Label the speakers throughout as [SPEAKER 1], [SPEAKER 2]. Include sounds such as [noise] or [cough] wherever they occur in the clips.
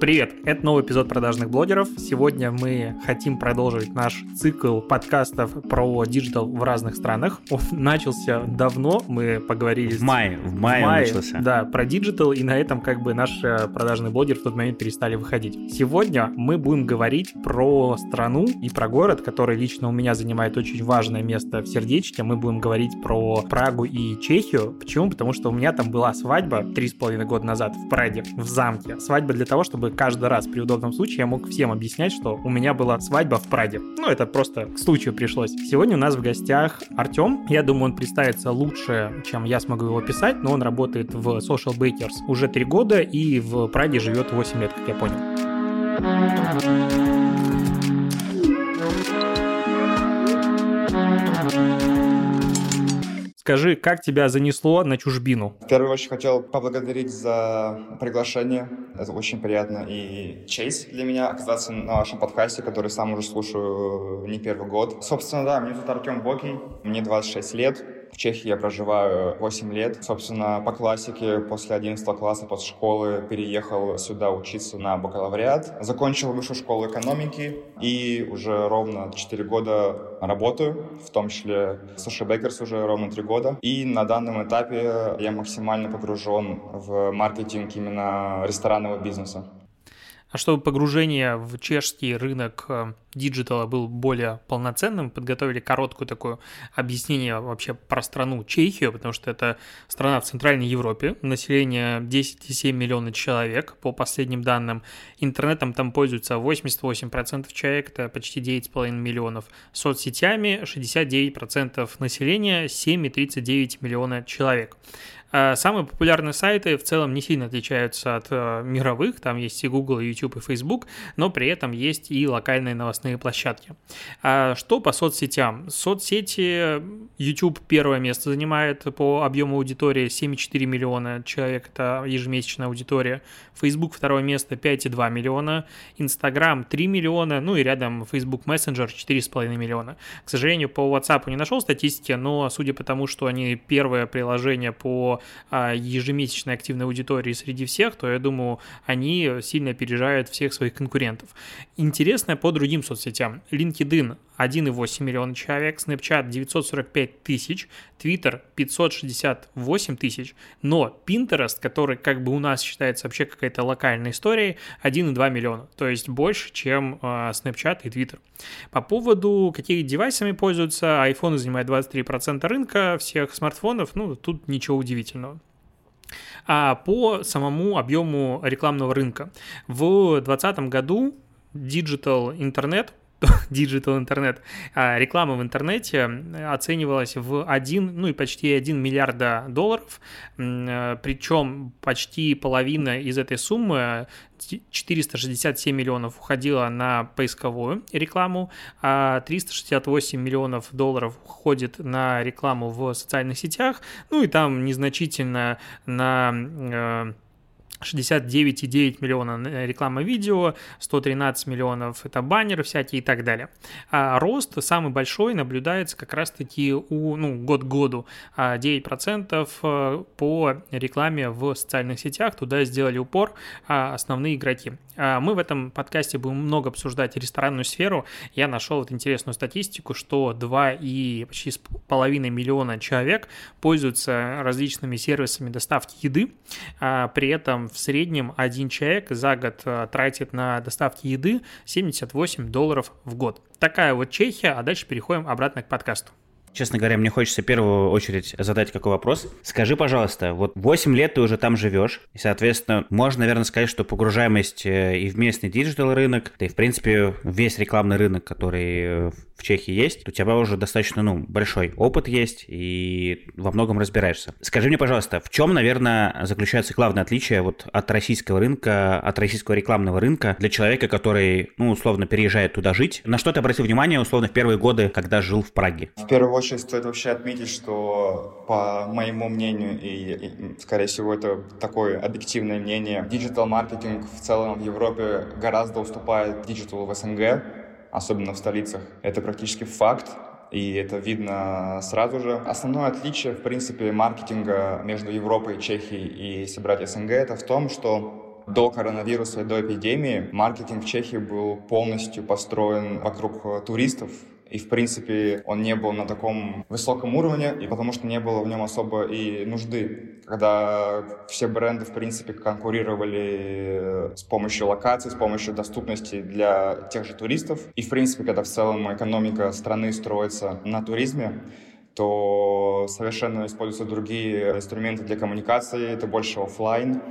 [SPEAKER 1] Привет! Это новый эпизод продажных блогеров. Сегодня мы хотим продолжить наш цикл подкастов про digital в разных странах. Он начался давно, мы поговорили...
[SPEAKER 2] В мае, в мае, в мае начался.
[SPEAKER 1] Да, про digital, и на этом как бы наш э, продажный блогер в тот момент перестали выходить. Сегодня мы будем говорить про страну и про город, который лично у меня занимает очень важное место в сердечке. Мы будем говорить про Прагу и Чехию. Почему? Потому что у меня там была свадьба три с половиной года назад в Праге, в замке. Свадьба для того, чтобы каждый раз при удобном случае я мог всем объяснять, что у меня была свадьба в Праге. Ну, это просто к случаю пришлось. Сегодня у нас в гостях Артем. Я думаю, он представится лучше, чем я смогу его описать, но он работает в Social Bakers уже три года и в Праге живет 8 лет, как я понял. Скажи, как тебя занесло на чужбину?
[SPEAKER 3] В первую очередь хотел поблагодарить за приглашение. Это очень приятно и честь для меня оказаться на вашем подкасте, который сам уже слушаю не первый год. Собственно, да, меня зовут Артем Бокий, мне 26 лет. В Чехии я проживаю 8 лет. Собственно, по классике после 11 класса, после школы переехал сюда учиться на бакалавриат. Закончил высшую школу экономики и уже ровно 4 года работаю, в том числе в Sushi Bakers уже ровно 3 года. И на данном этапе я максимально погружен в маркетинг именно ресторанного бизнеса.
[SPEAKER 1] А чтобы погружение в чешский рынок э, digital а был более полноценным, подготовили короткую такое объяснение вообще про страну Чехию, потому что это страна в Центральной Европе, население 10,7 миллиона человек, по последним данным. Интернетом там пользуются 88% человек, это почти 9,5 миллионов. Соцсетями 69% населения, 7,39 миллиона человек. А самые популярные сайты в целом не сильно отличаются от э, мировых, там есть и Google, и YouTube, и Facebook, но при этом есть и локальные новостные площадки. А что по соцсетям? Соцсети YouTube первое место занимает по объему аудитории 7,4 миллиона человек, это ежемесячная аудитория. Facebook второе место 5,2 миллиона, Instagram 3 миллиона, ну и рядом Facebook Messenger 4,5 миллиона. К сожалению, по WhatsApp не нашел статистики, но судя по тому, что они первое приложение по а, ежемесячной активной аудитории среди всех, то я думаю, они сильно опережают всех своих конкурентов. Интересно по другим соцсетям. LinkedIn 1,8 миллиона человек, Snapchat 945 тысяч, Twitter 568 тысяч, но Pinterest, который как бы у нас считается вообще какая-то локальная история, 1,2 миллиона, то есть больше, чем э, Snapchat и Twitter. По поводу какими девайсами пользуются, iPhone занимает 23% рынка всех смартфонов, ну, тут ничего удивительного а по самому объему рекламного рынка. В 2020 году Digital интернет [laughs] digital интернет, а, реклама в интернете оценивалась в 1, ну и почти 1 миллиарда долларов, э, причем почти половина из этой суммы 467 миллионов уходило на поисковую рекламу, а 368 миллионов долларов уходит на рекламу в социальных сетях, ну и там незначительно на э, 69,9 миллиона реклама видео, 113 миллионов это баннеры всякие и так далее. А рост самый большой наблюдается как раз-таки у, ну, год к году, 9% а э, по рекламе в социальных сетях, туда сделали упор а, основные игроки. А мы в этом подкасте будем много обсуждать ресторанную сферу. Я нашел вот интересную статистику, что 2 и почти половиной миллиона человек пользуются различными сервисами доставки еды, при этом в среднем один человек за год э, тратит на доставки еды 78 долларов в год. Такая вот Чехия, а дальше переходим обратно к подкасту.
[SPEAKER 2] Честно говоря, мне хочется в первую очередь задать какой вопрос. Скажи, пожалуйста, вот 8 лет ты уже там живешь, и, соответственно, можно, наверное, сказать, что погружаемость э, и в местный digital рынок, да и, в принципе, весь рекламный рынок, который э, в Чехии есть, у тебя уже достаточно, ну, большой опыт есть, и во многом разбираешься. Скажи мне, пожалуйста, в чем, наверное, заключается главное отличие вот от российского рынка, от российского рекламного рынка для человека, который, ну, условно, переезжает туда жить? На что ты обратил внимание, условно, в первые годы, когда жил в Праге?
[SPEAKER 3] В первую очередь стоит вообще отметить, что по моему мнению, и, и скорее всего это такое объективное мнение, диджитал-маркетинг в целом в Европе гораздо уступает диджиталу в СНГ, особенно в столицах. Это практически факт, и это видно сразу же. Основное отличие, в принципе, маркетинга между Европой, Чехией и, если брать СНГ, это в том, что до коронавируса и до эпидемии маркетинг в Чехии был полностью построен вокруг туристов, и, в принципе, он не был на таком высоком уровне, и потому что не было в нем особо и нужды. Когда все бренды, в принципе, конкурировали с помощью локаций, с помощью доступности для тех же туристов, и, в принципе, когда в целом экономика страны строится на туризме, то совершенно используются другие инструменты для коммуникации, это больше офлайн,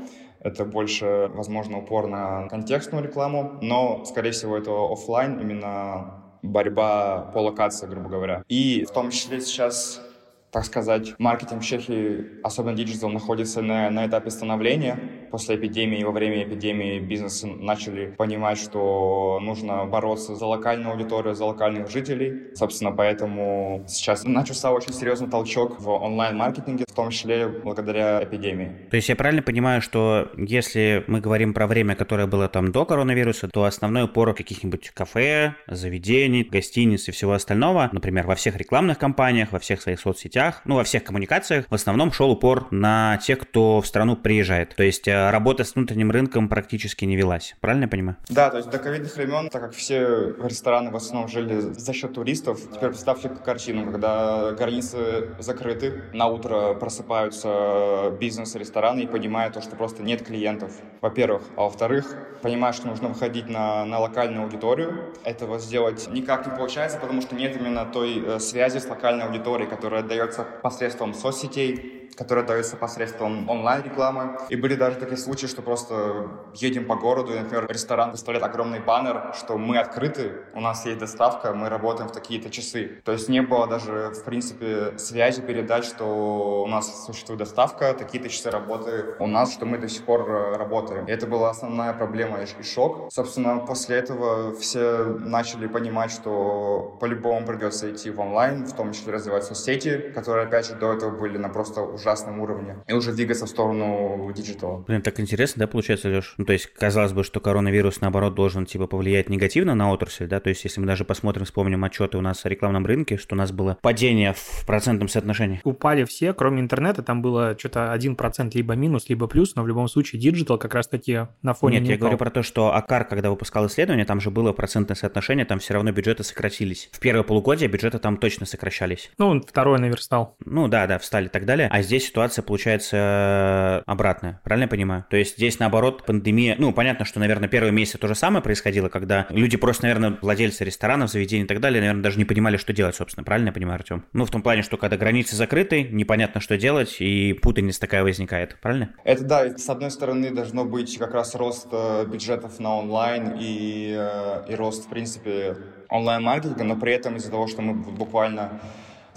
[SPEAKER 3] это больше, возможно, упор на контекстную рекламу, но, скорее всего, это офлайн, именно борьба по локации, грубо говоря. И в том числе сейчас так сказать, маркетинг в Чехии, особенно диджитал, находится на, на этапе становления. После эпидемии во время эпидемии бизнесы начали понимать, что нужно бороться за локальную аудиторию, за локальных жителей. Собственно, поэтому сейчас начался очень серьезный толчок в онлайн-маркетинге, в том числе благодаря эпидемии.
[SPEAKER 2] То есть я правильно понимаю, что если мы говорим про время, которое было там до коронавируса, то основной упор каких-нибудь кафе, заведений, гостиниц и всего остального, например, во всех рекламных кампаниях, во всех своих соцсетях, соцсетях, ну, во всех коммуникациях в основном шел упор на тех, кто в страну приезжает. То есть э, работа с внутренним рынком практически не велась. Правильно я понимаю?
[SPEAKER 3] Да, то есть до ковидных времен, так как все рестораны в основном жили за счет туристов, теперь представьте картину, когда границы закрыты, на утро просыпаются бизнес-рестораны и понимают то, что просто нет клиентов, во-первых. А во-вторых, понимают, что нужно выходить на, на локальную аудиторию. Этого сделать никак не получается, потому что нет именно той э, связи с локальной аудиторией, которая дает дается посредством соцсетей, которая дается посредством онлайн-рекламы. И были даже такие случаи, что просто едем по городу, и, например, ресторан выставляет огромный баннер, что мы открыты, у нас есть доставка, мы работаем в такие-то часы. То есть не было даже, в принципе, связи передать, что у нас существует доставка, такие-то часы работы у нас, что мы до сих пор э, работаем. И это была основная проблема и шок. Собственно, после этого все начали понимать, что по-любому придется идти в онлайн, в том числе развивать соцсети, которые, опять же, до этого были на просто ужасном уровне, и уже двигаться в сторону диджитала.
[SPEAKER 2] Блин, так интересно, да, получается, Леш? Ну, то есть, казалось бы, что коронавирус, наоборот, должен, типа, повлиять негативно на отрасль, да, то есть, если мы даже посмотрим, вспомним отчеты у нас о рекламном рынке, что у нас было падение в процентном соотношении.
[SPEAKER 1] Упали все, кроме интернета, там было что-то 1% либо минус, либо плюс, но в любом случае диджитал как раз-таки на фоне
[SPEAKER 2] Нет, не я упал. говорю про то, что АКАР, когда выпускал исследование, там же было процентное соотношение, там все равно бюджеты сократились. В первое полугодие бюджеты там точно сокращались.
[SPEAKER 1] Ну, во второй наверстал.
[SPEAKER 2] Ну, да, да, встали и так далее. А здесь ситуация получается обратная. Правильно я понимаю? То есть здесь, наоборот, пандемия... Ну, понятно, что, наверное, первые месяцы то же самое происходило, когда люди просто, наверное, владельцы ресторанов, заведений и так далее, наверное, даже не понимали, что делать, собственно. Правильно я понимаю, Артем? Ну, в том плане, что когда границы закрыты, непонятно, что делать, и путаница такая возникает. Правильно?
[SPEAKER 3] Это да. С одной стороны, должно быть как раз рост э, бюджетов на онлайн и, э, и рост, в принципе, онлайн-маркетинга, но при этом из-за того, что мы буквально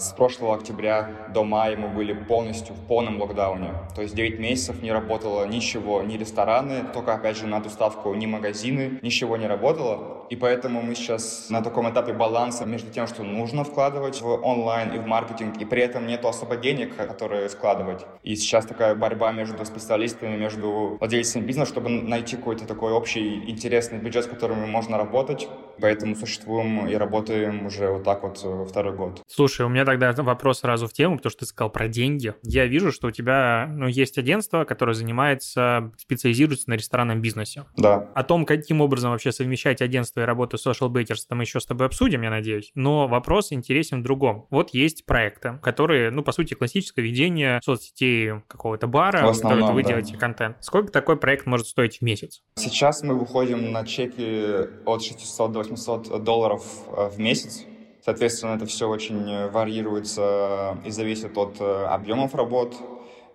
[SPEAKER 3] с прошлого октября до мая мы были полностью в полном локдауне. То есть 9 месяцев не работало ничего, ни рестораны, только опять же на доставку, ни магазины, ничего не работало. И поэтому мы сейчас на таком этапе баланса между тем, что нужно вкладывать в онлайн и в маркетинг, и при этом нету особо денег, которые вкладывать. И сейчас такая борьба между специалистами, между владельцами бизнеса, чтобы найти какой-то такой общий интересный бюджет, с которым можно работать. Поэтому существуем и работаем уже вот так вот э, второй год.
[SPEAKER 1] Слушай, у меня тогда вопрос сразу в тему, потому что ты сказал про деньги. Я вижу, что у тебя ну, есть агентство, которое занимается, специализируется на ресторанном бизнесе.
[SPEAKER 3] Да.
[SPEAKER 1] О том, каким образом вообще совмещать агентство и работу Social Bakers, там еще с тобой обсудим, я надеюсь. Но вопрос интересен в другом. Вот есть проекты, которые, ну, по сути, классическое ведение соцсетей какого-то бара, в основном, в вы да. делаете контент. Сколько такой проект может стоить в месяц?
[SPEAKER 3] Сейчас мы выходим на чеки от 600 до 800 долларов э, в месяц. Соответственно, это все очень э, варьируется и зависит от э, объемов работ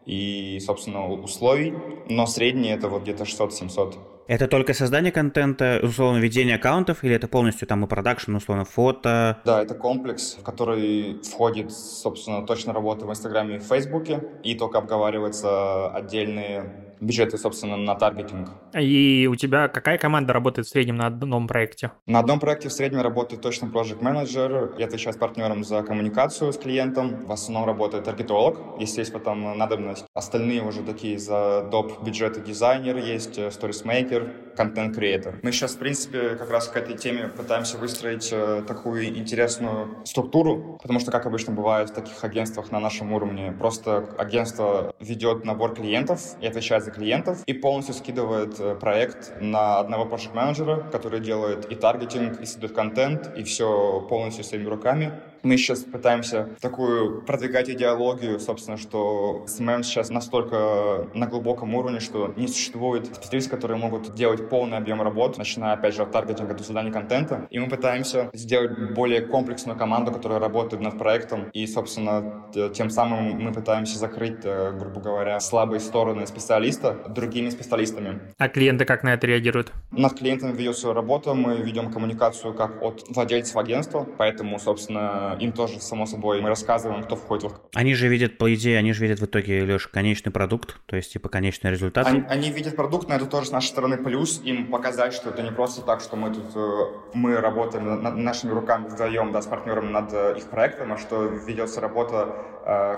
[SPEAKER 3] и, собственно, условий, но средний это вот где-то 600-700.
[SPEAKER 2] Это только создание контента, условно, ведение аккаунтов, или это полностью там и продакшн, условно, фото?
[SPEAKER 3] Да, это комплекс, в который входит, собственно, точно работа в Инстаграме и Фейсбуке, и только обговариваются отдельные бюджеты, собственно, на таргетинг.
[SPEAKER 1] И у тебя какая команда работает в среднем на одном проекте?
[SPEAKER 3] На одном проекте в среднем работает точно project менеджер. Я отвечаю с партнером за коммуникацию с клиентом. В основном работает таргетолог, если есть потом надобность. Остальные уже такие за доп. бюджеты дизайнер есть, сторисмейкер, контент-креатор. Мы сейчас, в принципе, как раз к этой теме пытаемся выстроить э, такую интересную структуру, потому что, как обычно бывает в таких агентствах на нашем уровне, просто агентство ведет набор клиентов и отвечает заказы клиентов и полностью скидывает э, проект на одного проект менеджера который делает и таргетинг, и создает контент, и все полностью своими руками. Мы сейчас пытаемся такую продвигать идеологию, собственно, что SMM сейчас настолько на глубоком уровне, что не существует специалистов, которые могут делать полный объем работ, начиная, опять же, от таргетинга до создания контента. И мы пытаемся сделать более комплексную команду, которая работает над проектом. И, собственно, тем самым мы пытаемся закрыть, э, грубо говоря, слабые стороны специалиста другими специалистами.
[SPEAKER 1] А клиенты как на это реагируют?
[SPEAKER 3] Над клиентами ведется работа, мы ведем коммуникацию как от владельцев агентства, поэтому, собственно, им тоже, само собой, мы рассказываем, кто входит в...
[SPEAKER 2] Они же видят, по идее, они же видят в итоге, Леш, конечный продукт, то есть, типа, конечный результат.
[SPEAKER 3] Они, они видят продукт, но это тоже с нашей стороны плюс, им показать, что это не просто так, что мы тут, э, мы работаем над нашими руками вдвоем, да, с партнером над э, их проектом, а что ведется работа э,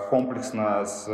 [SPEAKER 3] комплексно с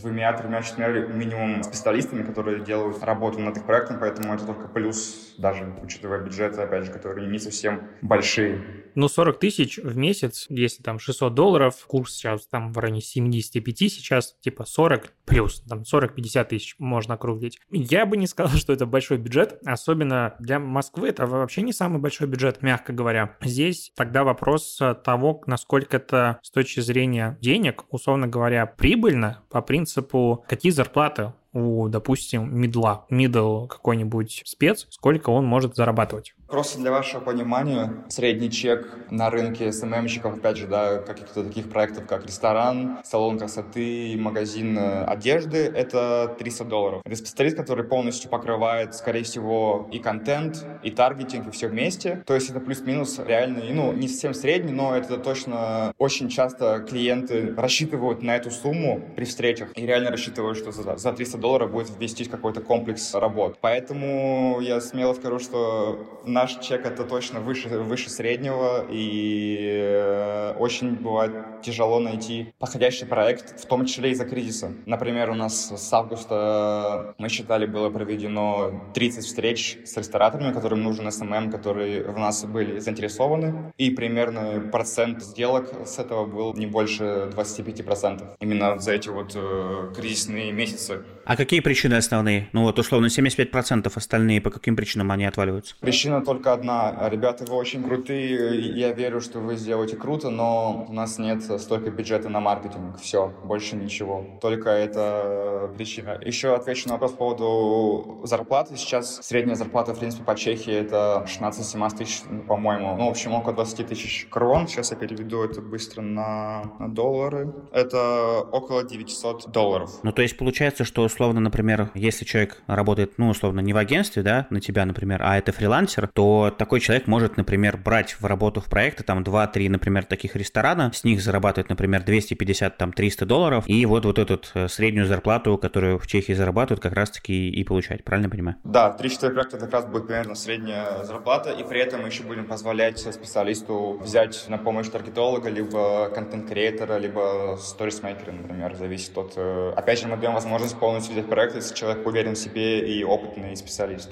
[SPEAKER 3] двумя, тремя, четырьмя минимум специалистами, которые делают работу над их проектом, поэтому это только плюс, даже учитывая бюджеты, опять же, которые не совсем большие.
[SPEAKER 1] Ну, 40 тысяч в месяц, если там 600 долларов, курс сейчас там в районе 75 сейчас, типа 40 плюс, там 40-50 тысяч можно округлить. Я бы не сказал, что это большой бюджет, особенно для Москвы это вообще не самый большой бюджет, мягко говоря. Здесь тогда вопрос того, насколько это с точки зрения денег, условно говоря, прибыльно по принципу, какие зарплаты у, допустим, мидла, мидл какой-нибудь спец, сколько он может зарабатывать.
[SPEAKER 3] Просто для вашего понимания, средний чек на рынке СММщиков, опять же, да, каких-то таких проектов, как ресторан, салон красоты, магазин э, одежды, это 300 долларов. Это специалист, который полностью покрывает, скорее всего, и контент, и таргетинг, и все вместе. То есть это плюс-минус реальный, ну, не совсем средний, но это точно очень часто клиенты рассчитывают на эту сумму при встречах и реально рассчитывают, что за, за 300 долларов будет ввестись какой-то комплекс работ. Поэтому я смело скажу, что наш чек это точно выше, выше среднего, и э, очень бывает тяжело найти подходящий проект, в том числе из-за кризиса. Например, у нас с августа, мы считали, было проведено 30 встреч с рестораторами, которым нужен SMM, которые в нас были заинтересованы, и примерно процент сделок с этого был не больше 25%. Именно за эти вот э, кризисные месяцы.
[SPEAKER 2] А какие причины основные? Ну вот условно 75% остальные, по каким причинам они отваливаются?
[SPEAKER 3] Причина только одна. Ребята, вы очень крутые, я верю, что вы сделаете круто, но у нас нет столько бюджета на маркетинг. Все, больше ничего. Только это причина. Еще отвечу на вопрос по поводу зарплаты. Сейчас средняя зарплата, в принципе, по Чехии это 16-17 тысяч, по-моему. Ну, в общем, около 20 тысяч крон. Сейчас я переведу это быстро на доллары. Это около 900 долларов.
[SPEAKER 2] Ну, то есть получается, что условно, например, если человек работает, ну, условно, не в агентстве, да, на тебя, например, а это фрилансер, то такой человек может, например, брать в работу в проекты там 2-3, например, таких ресторана, с них зарабатывать, например, 250, там, 300 долларов, и вот вот эту э, среднюю зарплату, которую в Чехии зарабатывают, как раз-таки и получать, правильно понимаю?
[SPEAKER 3] Да, 3-4 проекта как раз будет примерно средняя зарплата, и при этом мы еще будем позволять специалисту взять на помощь таргетолога, либо контент-креатора, либо сторисмейкера, например, зависит от... Э, опять же, мы даем возможность полностью взять проект, если человек уверен в себе и опытный специалист.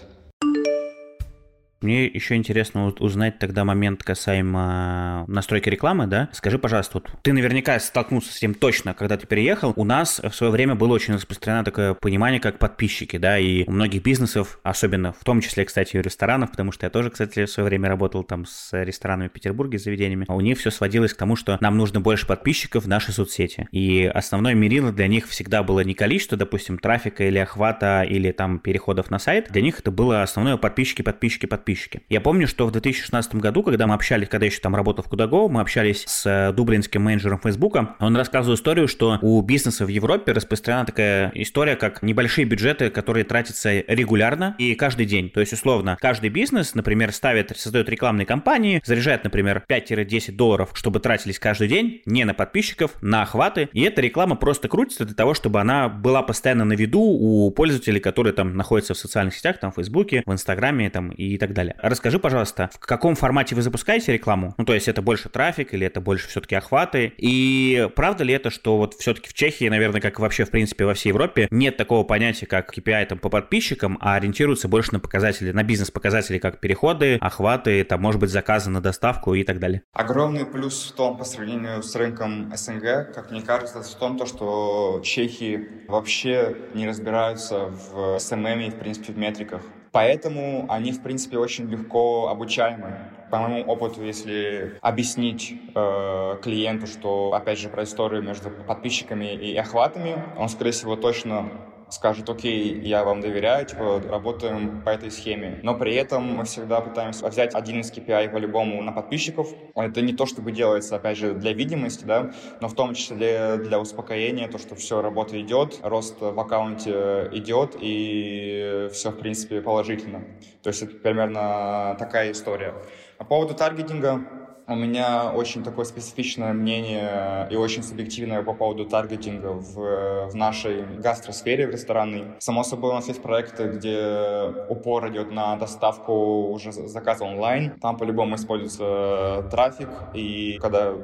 [SPEAKER 2] Мне еще интересно узнать тогда момент касаемо настройки рекламы, да? Скажи, пожалуйста, вот ты наверняка столкнулся с этим точно, когда ты переехал. У нас в свое время было очень распространено такое понимание, как подписчики, да, и у многих бизнесов, особенно в том числе, кстати, и ресторанов, потому что я тоже, кстати, в свое время работал там с ресторанами в Петербурге, с заведениями, а у них все сводилось к тому, что нам нужно больше подписчиков в нашей соцсети. И основной мерило для них всегда было не количество, допустим, трафика или охвата, или там переходов на сайт. Для них это было основное подписчики, подписчики, подписчики подписчики. Я помню, что в 2016 году, когда мы общались, когда еще там работал в Кудаго, мы общались с э, дублинским менеджером Фейсбука, он рассказывал историю, что у бизнеса в Европе распространена такая история, как небольшие бюджеты, которые тратятся регулярно и каждый день. То есть, условно, каждый бизнес, например, ставит, создает рекламные кампании, заряжает, например, 5-10 долларов, чтобы тратились каждый день не на подписчиков, на охваты. И эта реклама просто крутится для того, чтобы она была постоянно на виду у пользователей, которые там находятся в социальных сетях, там, в Фейсбуке, в Инстаграме там, и так далее. Расскажи, пожалуйста, в каком формате вы запускаете рекламу? Ну, то есть это больше трафик или это больше все-таки охваты? И правда ли это, что вот все-таки в Чехии, наверное, как вообще, в принципе, во всей Европе, нет такого понятия, как KPI там, по подписчикам, а ориентируются больше на показатели, на бизнес-показатели, как переходы, охваты, там, может быть, заказы на доставку и так далее?
[SPEAKER 3] Огромный плюс в том, по сравнению с рынком СНГ, как мне кажется, в том, то, что чехи вообще не разбираются в SMM и, в принципе, в метриках. Поэтому они, в принципе, очень легко обучаемы. По моему опыту, если объяснить э, клиенту, что, опять же, про историю между подписчиками и охватами, он, скорее всего, точно скажет, окей, я вам доверяю, типа, работаем по этой схеме. Но при этом мы всегда пытаемся взять один из KPI по-любому на подписчиков. Это не то, чтобы делается, опять же, для видимости, да, но в том числе для успокоения, то, что все, работа идет, рост в аккаунте идет, и все, в принципе, положительно. То есть это примерно такая история. По поводу таргетинга, у меня очень такое специфичное мнение и очень субъективное по поводу таргетинга в, в нашей гастросфере, в ресторанной. Само собой, у нас есть проекты, где упор идет на доставку уже заказа онлайн. Там по-любому используется трафик, и когда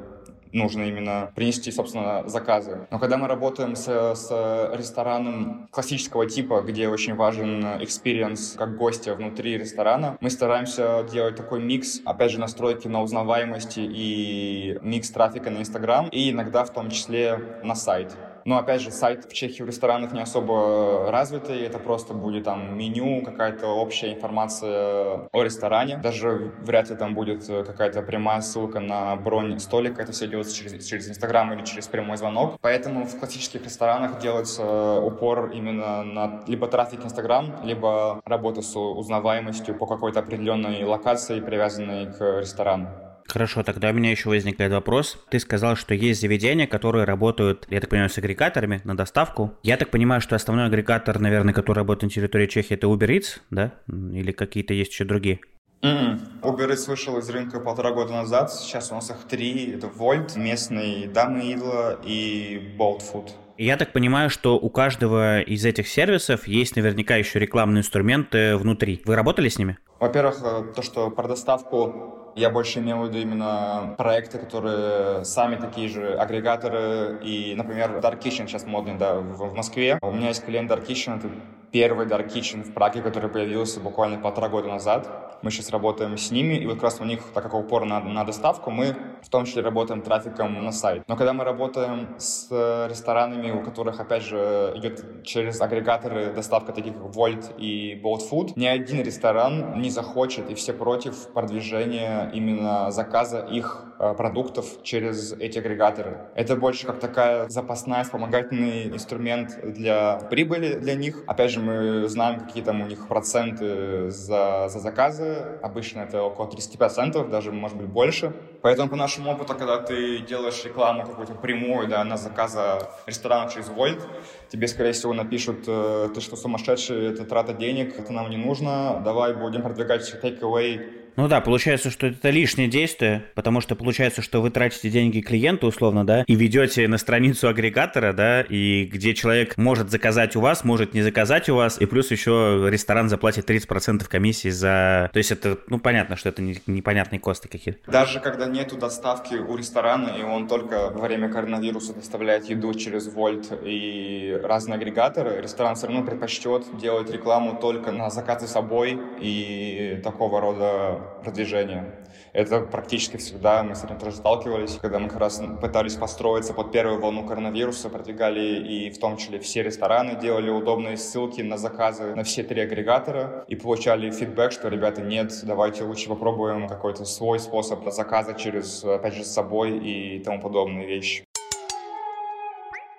[SPEAKER 3] нужно именно принести, собственно, заказы. Но когда мы работаем с, с рестораном классического типа, где очень важен experience как гостя внутри ресторана, мы стараемся делать такой микс, опять же, настройки на узнаваемости и микс трафика на Инстаграм, и иногда в том числе на сайт. Но, опять же, сайт в Чехии в ресторанах не особо развитый. Это просто будет там меню, какая-то общая информация о ресторане. Даже вряд ли там будет какая-то прямая ссылка на бронь столика. Это все делается через, через Инстаграм или через прямой звонок. Поэтому в классических ресторанах делается упор именно на либо трафик Инстаграм, либо работа с узнаваемостью по какой-то определенной локации, привязанной к ресторану.
[SPEAKER 2] Хорошо, тогда у меня еще возникает вопрос. Ты сказал, что есть заведения, которые работают, я так понимаю, с агрегаторами на доставку. Я так понимаю, что основной агрегатор, наверное, который работает на территории Чехии, это Uber Eats, да? Или какие-то есть еще другие?
[SPEAKER 3] Mm-mm. Uber Eats вышел из рынка полтора года назад. Сейчас у нас их три. Это Volt, местный Дамы Идла и Bolt Food.
[SPEAKER 2] Я так понимаю, что у каждого из этих сервисов есть наверняка еще рекламные инструменты внутри. Вы работали с ними?
[SPEAKER 3] Во-первых, э, то, что про доставку я больше имел в виду именно проекты, которые сами такие же агрегаторы. И, например, Dark Kitchen сейчас модный, да, в, в Москве. У меня есть клиент Dark Kitchen, это первый Dark Kitchen в Праге, который появился буквально полтора года назад. Мы сейчас работаем с ними, и вот как раз у них, так как упор на, на доставку, мы в том числе работаем трафиком на сайт. Но когда мы работаем с ресторанами, у которых, опять же, идет через агрегаторы доставка таких как Volt и Bolt Food, ни один ресторан не захочет, и все против продвижения именно заказа их э, продуктов через эти агрегаторы. Это больше как такая запасная, вспомогательный инструмент для прибыли для них. Опять же, мы знаем, какие там у них проценты за, за заказы, обычно это около 30%, даже может быть больше. Поэтому по нашему опыту, когда ты делаешь рекламу какую-то прямую, да, на заказа ресторана через Вольт, тебе, скорее всего, напишут, э, ты что, сумасшедший, это трата денег, это нам не нужно, давай будем продвигать take away
[SPEAKER 2] ну да, получается, что это лишнее действие, потому что получается, что вы тратите деньги клиенту, условно, да, и ведете на страницу агрегатора, да, и где человек может заказать у вас, может не заказать у вас, и плюс еще ресторан заплатит 30% комиссии за... То есть это, ну, понятно, что это не, непонятные косты какие-то.
[SPEAKER 3] Даже когда нету доставки у ресторана, и он только во время коронавируса доставляет еду через Вольт и разные агрегаторы, ресторан все равно предпочтет делать рекламу только на заказы собой и такого рода продвижения. Это практически всегда мы с этим тоже сталкивались, когда мы как раз пытались построиться под первую волну коронавируса, продвигали и в том числе все рестораны, делали удобные ссылки на заказы на все три агрегатора и получали фидбэк, что, ребята, нет, давайте лучше попробуем какой-то свой способ заказа через, опять же, с собой и тому подобные вещи.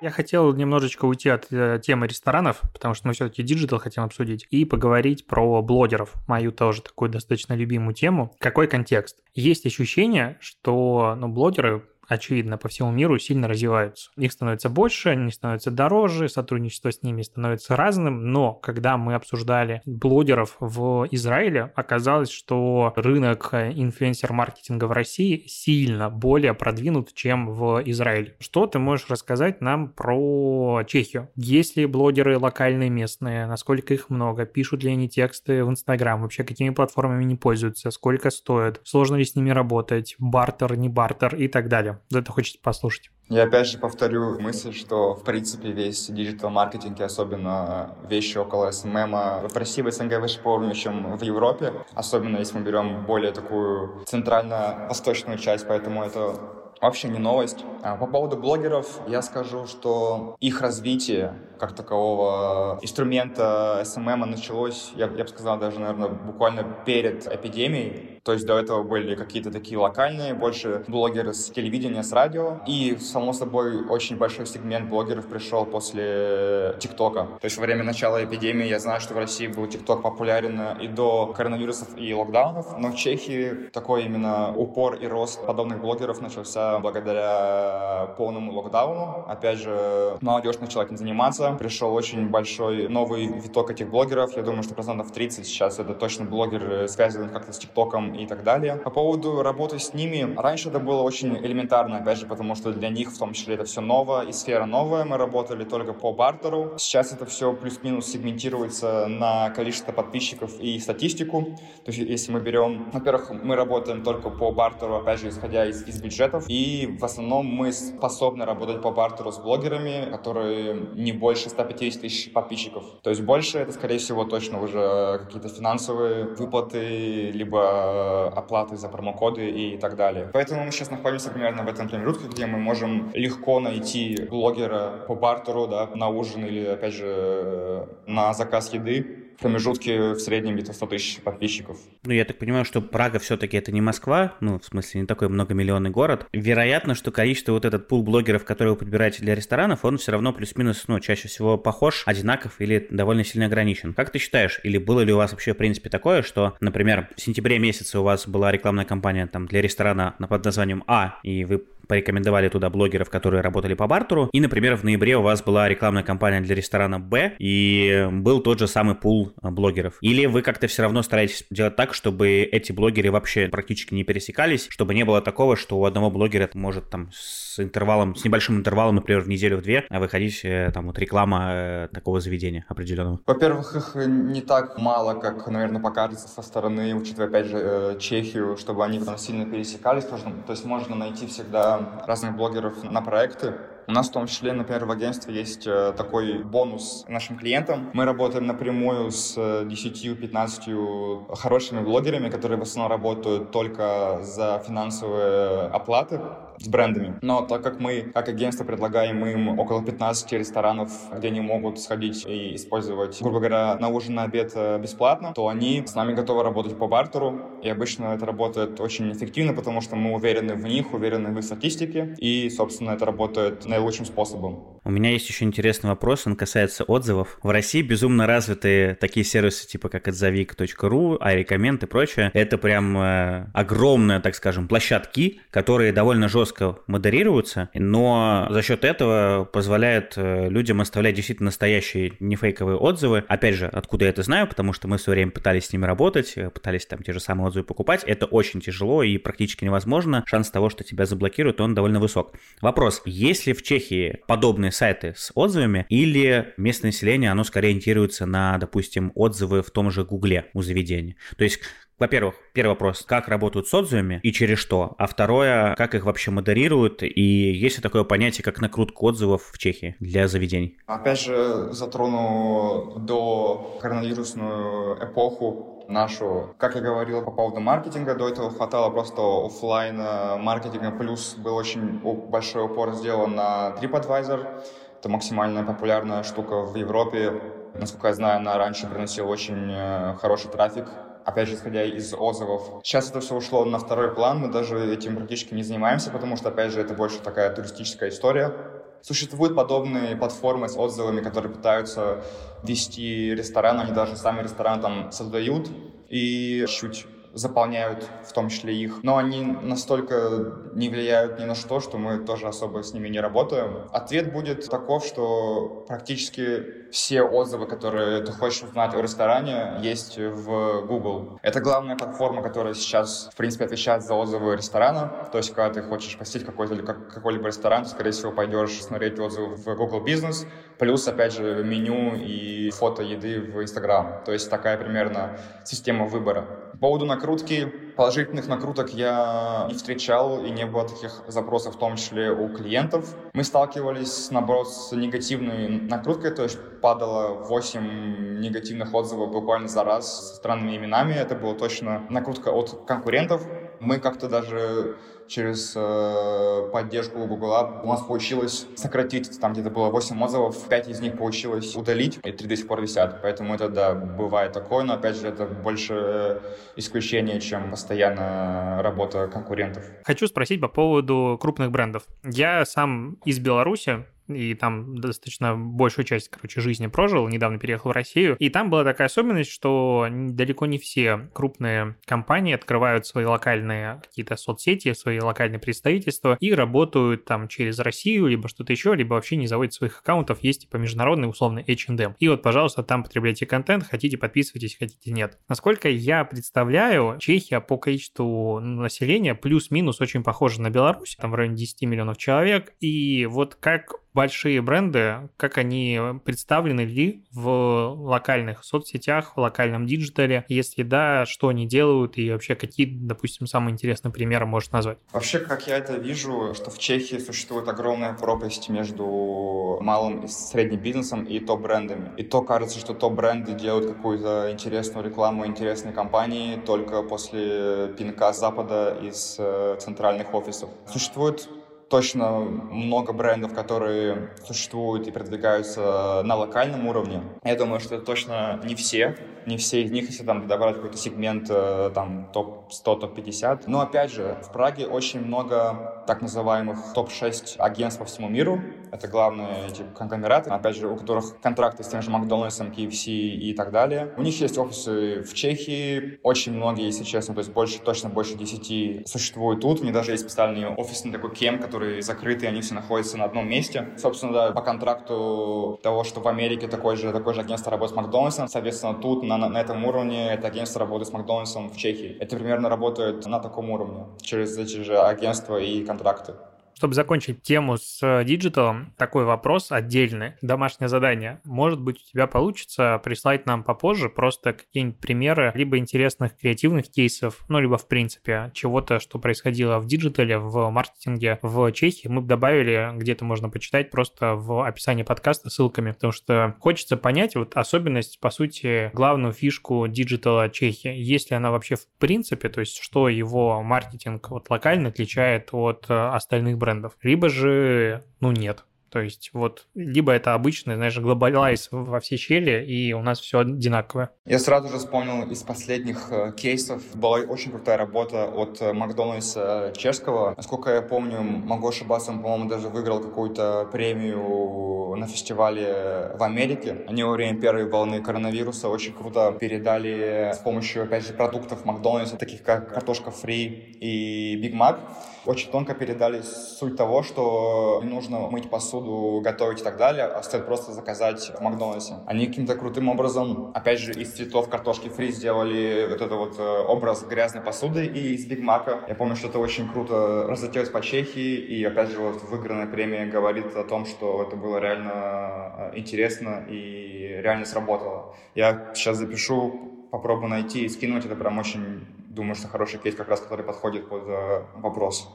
[SPEAKER 1] Я хотел немножечко уйти от э, темы ресторанов, потому что мы все-таки диджитал хотим обсудить, и поговорить про блогеров, мою тоже такую достаточно любимую тему. Какой контекст? Есть ощущение, что ну, блогеры очевидно, по всему миру сильно развиваются. Их становится больше, они становятся дороже, сотрудничество с ними становится разным, но когда мы обсуждали блогеров в Израиле, оказалось, что рынок инфлюенсер-маркетинга в России сильно более продвинут, чем в Израиле. Что ты можешь рассказать нам про Чехию? Есть ли блогеры локальные, местные? Насколько их много? Пишут ли они тексты в Инстаграм? Вообще, какими платформами они пользуются? Сколько стоят? Сложно ли с ними работать? Бартер, не бартер и так далее. Это хочется послушать.
[SPEAKER 3] Я опять же повторю мысль, что в принципе весь диджитал-маркетинг, особенно вещи около SMM, в России в СНГ выше по уровню, чем в Европе, особенно если мы берем более такую центрально-восточную часть, поэтому это вообще не новость. А по поводу блогеров я скажу, что их развитие как такового инструмента SMM началось, я, я бы сказал, даже, наверное, буквально перед эпидемией. То есть до этого были какие-то такие локальные, больше блогеры с телевидения, с радио. И, само собой, очень большой сегмент блогеров пришел после ТикТока. То есть во время начала эпидемии я знаю, что в России был ТикТок популярен и до коронавирусов и локдаунов, но в Чехии такой именно упор и рост подобных блогеров начался благодаря полному локдауну. Опять же, молодежь начала этим заниматься. Пришел очень большой новый виток этих блогеров. Я думаю, что процентов 30 сейчас это точно блогеры, связанные как-то с ТикТоком и так далее. По поводу работы с ними, раньше это было очень элементарно, опять же, потому что для них в том числе это все новое, и сфера новая, мы работали только по бартеру. Сейчас это все плюс-минус сегментируется на количество подписчиков и статистику. То есть если мы берем, во-первых, мы работаем только по бартеру, опять же, исходя из, из бюджетов, и в основном мы способны работать по бартеру с блогерами, которые не больше 150 тысяч подписчиков. То есть больше это, скорее всего, точно уже какие-то финансовые выплаты, либо Э, оплаты за промокоды и так далее. Поэтому мы сейчас находимся примерно в этом промежутке, где мы можем легко найти блогера по бартеру, да, на ужин или, опять же, э, на заказ еды, промежутке в среднем где-то 100 тысяч подписчиков.
[SPEAKER 2] Ну, я так понимаю, что Прага все-таки это не Москва, ну, в смысле, не такой многомиллионный город. Вероятно, что количество вот этот пул блогеров, которые вы подбираете для ресторанов, он все равно плюс-минус, ну, чаще всего похож, одинаков или довольно сильно ограничен. Как ты считаешь, или было ли у вас вообще, в принципе, такое, что, например, в сентябре месяце у вас была рекламная кампания там для ресторана под названием А, и вы порекомендовали туда блогеров, которые работали по бартеру. И, например, в ноябре у вас была рекламная кампания для ресторана Б, и был тот же самый пул а, блогеров. Или вы как-то все равно стараетесь делать так, чтобы эти блогеры вообще практически не пересекались, чтобы не было такого, что у одного блогера может там с интервалом, с небольшим интервалом, например, в неделю, две, а выходить э, там вот реклама э, такого заведения определенного?
[SPEAKER 3] Во-первых, их не так мало, как, наверное, покажется со стороны, учитывая, опять же, э, Чехию, чтобы они там сильно пересекались. То есть можно найти всегда разных блогеров на проекты. У нас в том числе, например, в агентстве есть э, такой бонус нашим клиентам. Мы работаем напрямую с 10-15 э, хорошими блогерами, которые в основном работают только за финансовые оплаты с брендами. Но так как мы, как агентство, предлагаем им около 15 ресторанов, где они могут сходить и использовать, грубо говоря, на ужин, на обед э, бесплатно, то они с нами готовы работать по бартеру. И обычно это работает очень эффективно, потому что мы уверены в них, уверены в их статистике. И, собственно, это работает наилучшим способом.
[SPEAKER 2] У меня есть еще интересный вопрос, он касается отзывов. В России безумно развиты такие сервисы, типа как отзовик.ру, iRecommend и прочее. Это прям э, огромные, так скажем, площадки, которые довольно жестко модерируются, но за счет этого позволяет э, людям оставлять действительно настоящие, не фейковые отзывы. Опять же, откуда я это знаю, потому что мы в свое время пытались с ними работать, э, пытались там те же самые отзывы покупать. Это очень тяжело и практически невозможно. Шанс того, что тебя заблокируют, он довольно высок. Вопрос, есть ли в Чехии подобные сайты с отзывами, или местное население, оно скорее ориентируется на, допустим, отзывы в том же Гугле у заведения. То есть во-первых, первый вопрос, как работают с отзывами и через что? А второе, как их вообще модерируют и есть ли такое понятие, как накрутка отзывов в Чехии для заведений?
[SPEAKER 3] Опять же, затрону до коронавирусную эпоху нашу. Как я говорил по поводу маркетинга, до этого хватало просто офлайн маркетинга, плюс был очень большой упор сделан на TripAdvisor. Это максимально популярная штука в Европе. Насколько я знаю, она раньше приносила очень э, хороший трафик опять же, исходя из отзывов. Сейчас это все ушло на второй план, мы даже этим практически не занимаемся, потому что, опять же, это больше такая туристическая история. Существуют подобные платформы с отзывами, которые пытаются вести ресторан, они даже сами ресторан там создают и чуть заполняют в том числе их, но они настолько не влияют ни на что, что мы тоже особо с ними не работаем. Ответ будет таков, что практически все отзывы, которые ты хочешь узнать о ресторане, есть в Google. Это главная платформа, которая сейчас, в принципе, отвечает за отзывы ресторана. То есть, когда ты хочешь посетить какой-то какой-либо ресторан, ты, скорее всего, пойдешь смотреть отзывы в Google Business, плюс, опять же, меню и фото еды в Instagram. То есть, такая примерно система выбора. По поводу накрутки, положительных накруток я не встречал и не было таких запросов, в том числе у клиентов. Мы сталкивались, наоборот, с негативной накруткой, то есть падало 8 негативных отзывов буквально за раз со странными именами. Это была точно накрутка от конкурентов. Мы как-то даже через э, поддержку Google у нас получилось сократить, там где-то было 8 отзывов, 5 из них получилось удалить, и 3 до сих пор висят. Поэтому это, да, бывает такое, но, опять же, это больше исключение, чем постоянно работа конкурентов.
[SPEAKER 1] Хочу спросить по поводу крупных брендов. Я сам из Беларуси, и там достаточно большую часть, короче, жизни прожил, недавно переехал в Россию, и там была такая особенность, что далеко не все крупные компании открывают свои локальные какие-то соцсети, свои локальные представительства и работают там через Россию, либо что-то еще, либо вообще не заводят своих аккаунтов, есть типа международный условный H&M. И вот, пожалуйста, там потребляйте контент, хотите подписывайтесь, хотите нет. Насколько я представляю, Чехия по количеству населения плюс-минус очень похожа на Беларусь, там в районе 10 миллионов человек, и вот как большие бренды, как они представлены ли в локальных соцсетях, в локальном диджитале? Если да, что они делают и вообще какие, допустим, самые интересные примеры можешь назвать?
[SPEAKER 3] Вообще, как я это вижу, что в Чехии существует огромная пропасть между малым и средним бизнесом и топ-брендами. И то кажется, что топ-бренды делают какую-то интересную рекламу, интересные кампании только после пинка Запада из э, центральных офисов. Существует точно много брендов, которые существуют и продвигаются на локальном уровне. Я думаю, что это точно не все, не все из них, если там добавить какой-то сегмент э, там топ-100, топ-50. Но опять же, в Праге очень много так называемых топ-6 агентств по всему миру. Это главные эти конгломераты, опять же, у которых контракты с тем же Макдональдсом, KFC и так далее. У них есть офисы в Чехии, очень многие, если честно, то есть больше, точно больше 10 существуют тут. У них даже есть специальный офисный такой кем, который закрытый, они все находятся на одном месте. Собственно, да, по контракту того, что в Америке такое же, такое же агентство работает с Макдональдсом, соответственно, тут на, на этом уровне это агентство работает с Макдональдсом в Чехии. Это примерно работает на таком уровне, через эти же агентства и контракты.
[SPEAKER 1] Чтобы закончить тему с э, диджиталом, такой вопрос отдельный. Домашнее задание. Может быть, у тебя получится прислать нам попозже просто какие-нибудь примеры либо интересных креативных кейсов, ну, либо, в принципе, чего-то, что происходило в диджитале, в маркетинге в Чехии. Мы добавили, где-то можно почитать просто в описании подкаста ссылками, потому что хочется понять вот особенность, по сути, главную фишку диджитала Чехии. Есть ли она вообще в принципе, то есть что его маркетинг вот локально отличает от э, остальных брендов, либо же, ну, нет. То есть вот либо это обычный, знаешь, глобалайз во все щели, и у нас все одинаковое.
[SPEAKER 3] Я сразу же вспомнил из последних э, кейсов. Была очень крутая работа от э, Макдональдса чешского. Насколько я помню, могу ошибаться, он, по-моему, даже выиграл какую-то премию на фестивале в Америке. Они во время первой волны коронавируса очень круто передали с помощью, опять же, продуктов Макдональдса, таких как картошка фри и Биг Мак очень тонко передали суть того, что не нужно мыть посуду, готовить и так далее, а стоит просто заказать в Макдональдсе. Они каким-то крутым образом, опять же, из цветов картошки фри сделали вот этот вот э, образ грязной посуды и из Биг Мака. Я помню, что это очень круто разлетелось по Чехии, и опять же вот выигранная премия говорит о том, что это было реально э, интересно и реально сработало. Я сейчас запишу, попробую найти и скинуть, это прям очень думаю, что хороший кейс как раз, который подходит под э, вопрос.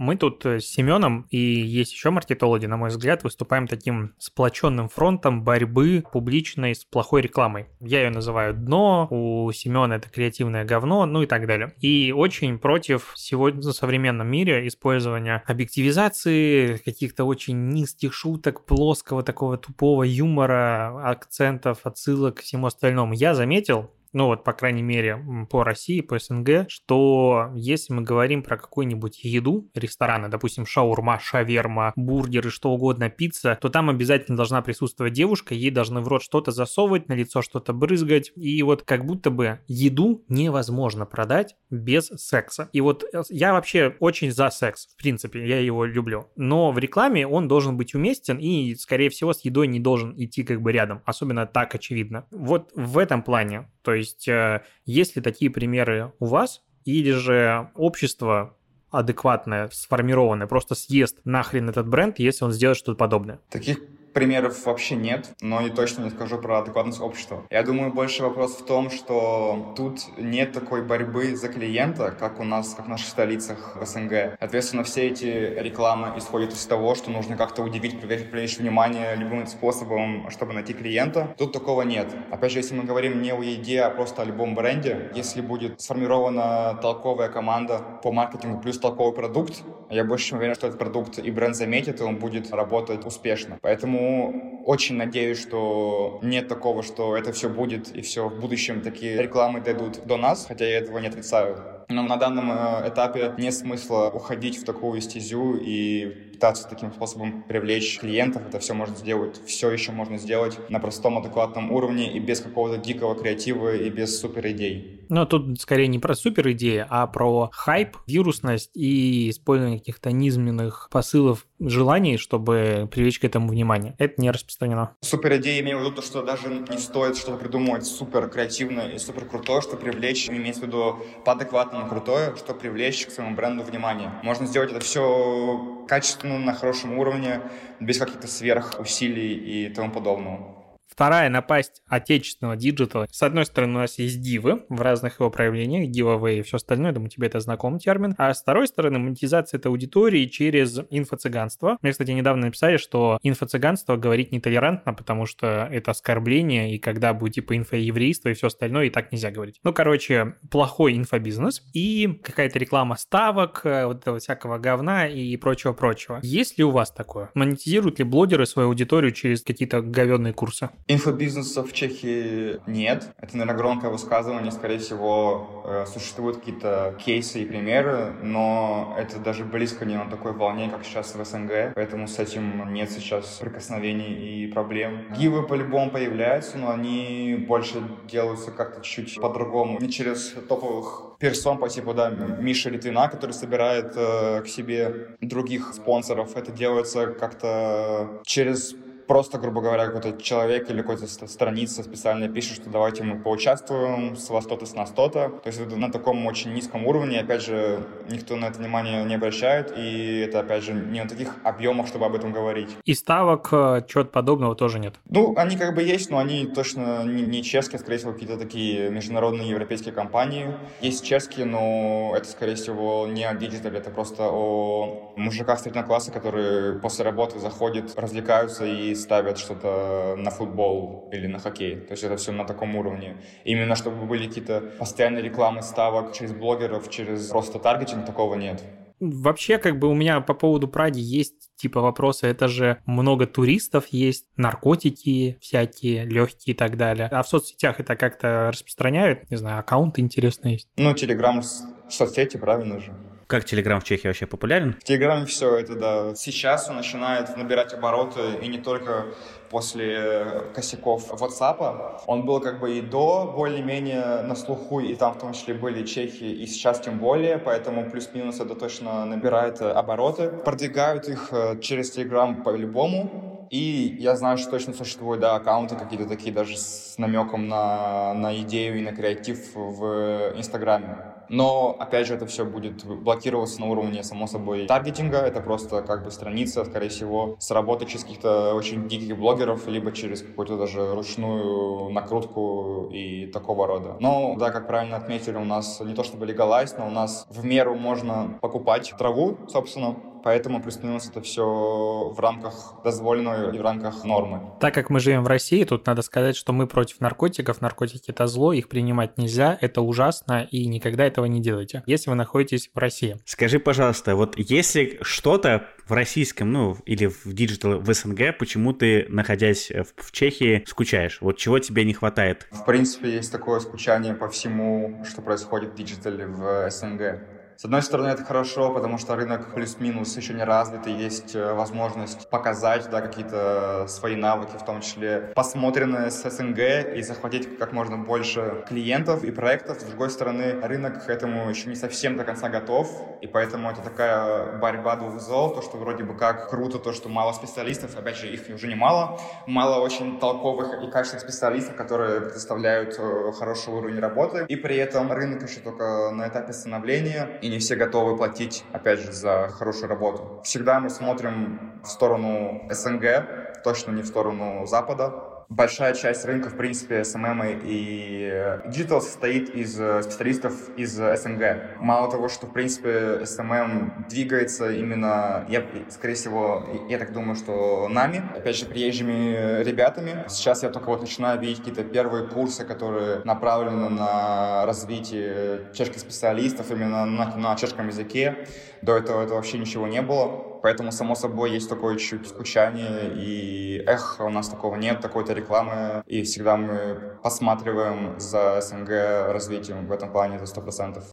[SPEAKER 1] Мы тут э, с Семеном и есть еще маркетологи, на мой взгляд, выступаем таким сплоченным фронтом борьбы публичной с плохой рекламой. Я ее называю дно, у Семена это креативное говно, ну и так далее. И очень против сегодня в современном мире использования объективизации, каких-то очень низких шуток, плоского такого тупого юмора, акцентов, отсылок к всему остальному. Я заметил, ну вот, по крайней мере, по России, по СНГ, что если мы говорим про какую-нибудь еду, рестораны, допустим, шаурма, шаверма, бургеры, что угодно, пицца, то там обязательно должна присутствовать девушка, ей должны в рот что-то засовывать, на лицо что-то брызгать, и вот как будто бы еду невозможно продать без секса. И вот э, я вообще очень за секс, в принципе, я его люблю, но в рекламе он должен быть уместен и, скорее всего, с едой не должен идти как бы рядом, особенно так очевидно. Вот в этом плане, то есть э, есть ли такие примеры у вас, или же общество адекватное, сформированное, просто съест нахрен этот бренд, если он сделает что-то подобное?
[SPEAKER 3] Таких примеров вообще нет, но и точно не скажу про адекватность общества. Я думаю, больше вопрос в том, что тут нет такой борьбы за клиента, как у нас, как в наших столицах в СНГ. Соответственно, все эти рекламы исходят из того, что нужно как-то удивить, привлечь, внимание любым способом, чтобы найти клиента. Тут такого нет. Опять же, если мы говорим не о еде, а просто о любом бренде, если будет сформирована толковая команда по маркетингу плюс толковый продукт, я больше чем уверен, что этот продукт и бренд заметит, и он будет работать успешно. Поэтому очень надеюсь, что нет такого, что это все будет, и все в будущем такие рекламы дойдут до нас, хотя я этого не отрицаю. Но на данном э, этапе нет смысла уходить в такую стезю и пытаться таким способом привлечь клиентов. Это все можно сделать, все еще можно сделать на простом, адекватном уровне и без какого-то дикого креатива и без супер идей.
[SPEAKER 1] Но тут скорее не про супер идеи, а про хайп, вирусность и использование каких-то низменных посылов, желаний, чтобы привлечь к этому внимание. Это не распространено.
[SPEAKER 3] Супер идея имею в виду то, что даже не стоит что-то придумывать супер креативное и супер крутое, что привлечь, имеется в виду по адекватному самое крутое, что привлечь к своему бренду внимание. Можно сделать это все качественно, на хорошем уровне, без каких-то сверхусилий и тому подобного.
[SPEAKER 1] Вторая напасть отечественного диджитала. С одной стороны, у нас есть гивы в разных его проявлениях, giveaway и все остальное, думаю, тебе это знакомый термин. А с второй стороны, монетизация этой аудитории через инфо-цыганство. Мне, кстати, недавно написали, что инфо-цыганство говорить нетолерантно, потому что это оскорбление, и когда будет типа инфоеврейство и все остальное, и так нельзя говорить. Ну, короче, плохой инфобизнес и какая-то реклама ставок, э, вот этого всякого говна и прочего-прочего. Есть ли у вас такое? Монетизируют ли блогеры свою аудиторию через какие-то говенные курсы?
[SPEAKER 3] Инфобизнеса в Чехии нет. Это, наверное, громкое высказывание. Скорее всего, э, существуют какие-то кейсы и примеры, но это даже близко не на такой волне, как сейчас в СНГ. Поэтому с этим нет сейчас прикосновений и проблем. Гивы по-любому появляются, но они больше делаются как-то чуть по-другому. Не через топовых персон по типу, да, Миша Литвина, который собирает э, к себе других спонсоров. Это делается как-то через просто, грубо говоря, какой-то человек или какой-то страница специально пишет, что давайте мы поучаствуем, с вас то-то, с нас то-то. То есть это на таком очень низком уровне, опять же, никто на это внимание не обращает, и это, опять же, не на таких объемах, чтобы об этом говорить.
[SPEAKER 1] И ставок, э, чего-то подобного тоже нет?
[SPEAKER 3] Ну, они как бы есть, но они точно не, не чешские, а, скорее всего, какие-то такие международные европейские компании. Есть чешские, но это, скорее всего, не о диджитале, это просто о мужиках среднего класса, которые после работы заходят, развлекаются и ставят что-то на футбол или на хоккей. То есть это все на таком уровне. Именно чтобы были какие-то постоянные рекламы ставок через блогеров, через просто таргетинг, такого нет.
[SPEAKER 1] Вообще, как бы у меня по поводу Праги есть типа вопросы. Это же много туристов есть, наркотики всякие, легкие и так далее. А в соцсетях это как-то распространяют? Не знаю, аккаунты интересные есть?
[SPEAKER 3] Ну, Телеграм, соцсети, правильно же.
[SPEAKER 2] Как Телеграм в Чехии вообще популярен?
[SPEAKER 3] В все это, да. Сейчас он начинает набирать обороты, и не только после косяков WhatsApp. Он был как бы и до более-менее на слуху, и там в том числе были чехи, и сейчас тем более, поэтому плюс-минус это точно набирает обороты. Продвигают их э, через Telegram по-любому, и я знаю, что точно существуют да, аккаунты какие-то такие даже с намеком на, на идею и на креатив в Инстаграме. Но, опять же, это все будет блокироваться на уровне, само собой, таргетинга. Это просто как бы страница, скорее всего, сработать через каких-то очень диких блогеров, либо через какую-то даже ручную накрутку и такого рода. Но, да, как правильно отметили, у нас не то чтобы легалайз, но у нас в меру можно покупать траву, собственно, поэтому плюс-минус это все в рамках дозволенного и в рамках нормы.
[SPEAKER 1] Так как мы живем в России, тут надо сказать, что мы против наркотиков. Наркотики – это зло, их принимать нельзя, это ужасно, и никогда этого не делайте, если вы находитесь в России.
[SPEAKER 2] Скажи, пожалуйста, вот если что-то в российском, ну, или в диджитал в СНГ, почему ты, находясь в, в Чехии, скучаешь? Вот чего тебе не хватает?
[SPEAKER 3] В принципе, есть такое скучание по всему, что происходит в диджитале в СНГ. С одной стороны, это хорошо, потому что рынок плюс-минус еще не развит, и есть э, возможность показать да, какие-то свои навыки, в том числе посмотренные с СНГ, и захватить как можно больше клиентов и проектов. С другой стороны, рынок к этому еще не совсем до конца готов, и поэтому это такая борьба двух зол, то, что вроде бы как круто, то, что мало специалистов, опять же, их уже немало, мало очень толковых и качественных специалистов, которые предоставляют э, хороший уровень работы, и при этом рынок еще только на этапе становления, и не все готовы платить, опять же, за хорошую работу. Всегда мы смотрим в сторону СНГ, точно не в сторону Запада, большая часть рынка, в принципе, SMM и диджитал состоит из э, специалистов из СНГ. Мало того, что, в принципе, SMM двигается именно, я, скорее всего, я так думаю, что нами, опять же, приезжими ребятами. Сейчас я только вот начинаю видеть какие-то первые курсы, которые направлены на развитие чешских специалистов именно на, на чешском языке. До этого это вообще ничего не было. Поэтому, само собой, есть такое чуть скучание, и эх, у нас такого нет, такой-то рекламы, и всегда мы посматриваем за СНГ развитием в этом плане, это сто процентов.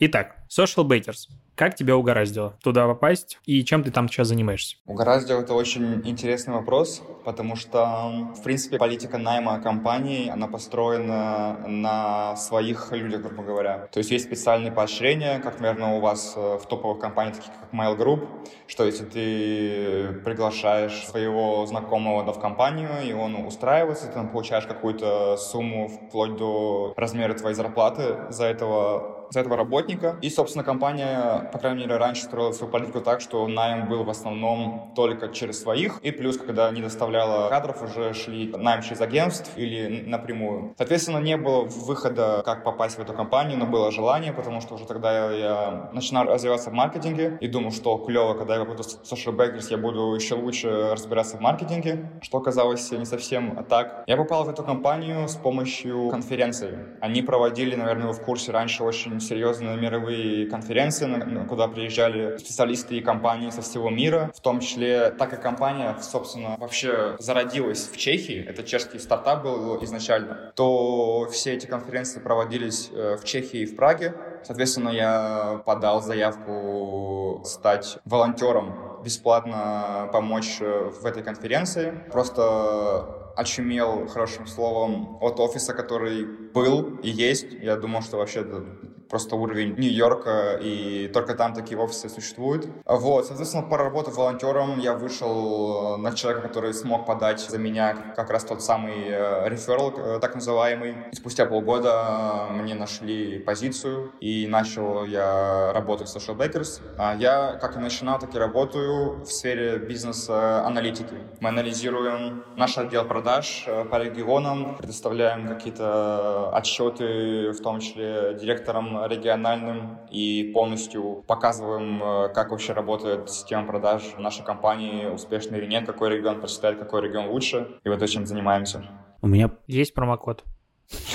[SPEAKER 1] Итак, Social Bakers. Как тебя угораздило туда попасть и чем ты там сейчас занимаешься?
[SPEAKER 3] Угораздило это очень интересный вопрос, потому что, в принципе, политика найма компаний, она построена на своих людях, грубо говоря. То есть есть специальные поощрения, как, наверное, у вас э, в топовых компаниях, таких как Mail Group, что если ты приглашаешь своего знакомого да, в компанию, и он устраивается, ты там получаешь какую-то сумму вплоть до размера твоей зарплаты за этого за этого работника. И, собственно, компания, по крайней мере, раньше строила свою политику так, что найм был в основном только через своих. И плюс, когда не доставляла кадров, уже шли найм через агентств или напрямую. Соответственно, не было выхода, как попасть в эту компанию, но было желание, потому что уже тогда я начинал развиваться в маркетинге и думал, что клево, когда я в Social Backers, я буду еще лучше разбираться в маркетинге, что оказалось не совсем так. Я попал в эту компанию с помощью конференции. Они проводили, наверное, вы в курсе раньше очень серьезные мировые конференции, куда приезжали специалисты и компании со всего мира, в том числе, так как компания, собственно, вообще зародилась в Чехии, это чешский стартап был изначально, то все эти конференции проводились э, в Чехии и в Праге. Соответственно, я подал заявку стать волонтером, бесплатно помочь э, в этой конференции. Просто очумел хорошим словом от офиса, который был и есть. Я думал, что вообще просто уровень Нью-Йорка, и только там такие офисы существуют. Вот, соответственно, поработав волонтером, я вышел на человека, который смог подать за меня как раз тот самый реферал, э, так называемый. И спустя полгода мне нашли позицию, и начал я работать в Social Bakers. А я как и начинал, так и работаю в сфере бизнес-аналитики. Мы анализируем наш отдел продаж э, по регионам, предоставляем какие-то отчеты, в том числе директорам региональным и полностью показываем, э, как вообще работает система продаж нашей компании, успешно или нет, какой регион процветает, какой регион лучше. И вот этим занимаемся.
[SPEAKER 1] У меня есть промокод. [laughs]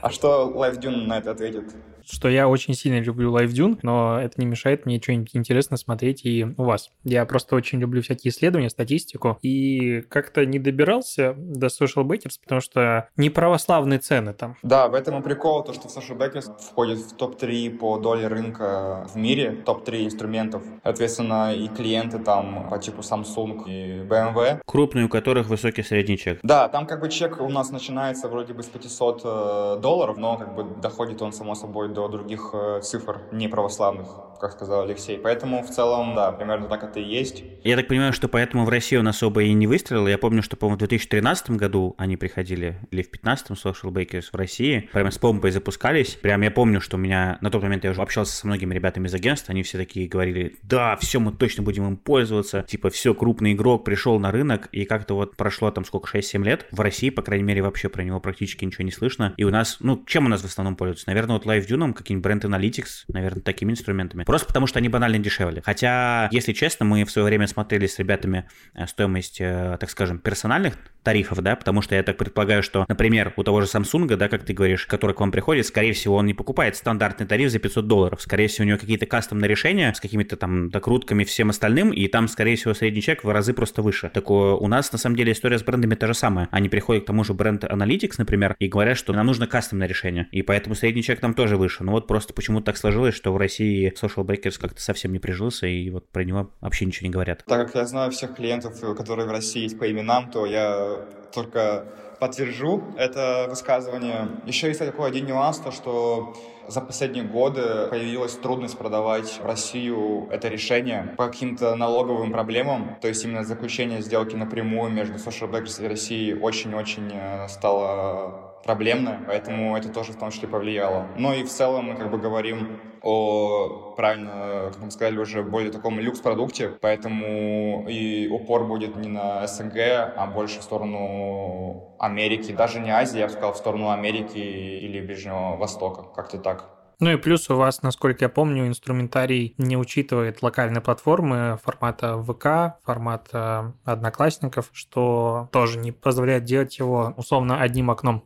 [SPEAKER 3] А что LiveDune на это ответит?
[SPEAKER 1] Что я очень сильно люблю LiveDune, но это не мешает мне что-нибудь интересно смотреть и у вас. Я просто очень люблю всякие исследования, статистику, и как-то не добирался до Social Bakers, потому что не православные цены там.
[SPEAKER 3] Да, в этом и прикол, то, что Social Bakers входит в топ-3 по доле рынка в мире, топ-3 инструментов. Соответственно, и клиенты там по типу Samsung и BMW.
[SPEAKER 2] Крупные, у которых высокий средний чек.
[SPEAKER 3] Да, там как бы чек у нас начинается вроде бы с 500 э, долларов, но как бы доходит он, само собой, до других э, цифр неправославных. Как сказал Алексей. Поэтому в целом, да, примерно так это и есть.
[SPEAKER 2] Я так понимаю, что поэтому в России он особо и не выстрелил. Я помню, что, по-моему, в 2013 году они приходили, или в 2015 Social Bakers в России, прямо с помпой запускались. Прям я помню, что у меня на тот момент я уже общался со многими ребятами из агентства, они все такие говорили, да, все, мы точно будем им пользоваться. Типа, все, крупный игрок пришел на рынок, и как-то вот прошло там сколько, 6-7 лет. В России, по крайней мере, вообще про него практически ничего не слышно. И у нас, ну, чем у нас в основном пользуются? Наверное, вот LiveView, какие-нибудь бренд Analytics, наверное, такими инструментами. Просто потому, что они банально дешевле. Хотя, если честно, мы в свое время смотрели с ребятами э, стоимость, э, так скажем, персональных тарифов, да, потому что я так предполагаю, что, например, у того же Samsung, да, как ты говоришь, который к вам приходит, скорее всего, он не покупает стандартный тариф за 500 долларов. Скорее всего, у него какие-то кастомные решения с какими-то там докрутками всем остальным, и там, скорее всего, средний чек в разы просто выше. Так у нас, на самом деле, история с брендами та же самая. Они приходят к тому же бренд Analytics, например, и говорят, что нам нужно кастомное решение, и поэтому средний чек там тоже выше. Ну вот просто почему-то так сложилось, что в России Social Breakers как-то совсем не прижился, и вот про него вообще ничего не говорят.
[SPEAKER 3] Так как я знаю всех клиентов, которые в России есть по именам, то я только подтвержу это высказывание. Еще есть такой один нюанс, то что за последние годы появилась трудность продавать в Россию это решение по каким-то налоговым проблемам. То есть именно заключение сделки напрямую между Social Backers и Россией очень-очень э, стало проблемная, поэтому это тоже в том числе повлияло. Но и в целом мы как бы говорим о, правильно, как мы сказали, уже более таком люкс-продукте, поэтому и упор будет не на СНГ, а больше в сторону Америки, даже не Азии, я бы сказал, в сторону Америки или Ближнего Востока, как-то так.
[SPEAKER 1] Ну и плюс у вас, насколько я помню, инструментарий не учитывает локальные платформы формата ВК, формата Одноклассников, что тоже не позволяет делать его условно одним окном.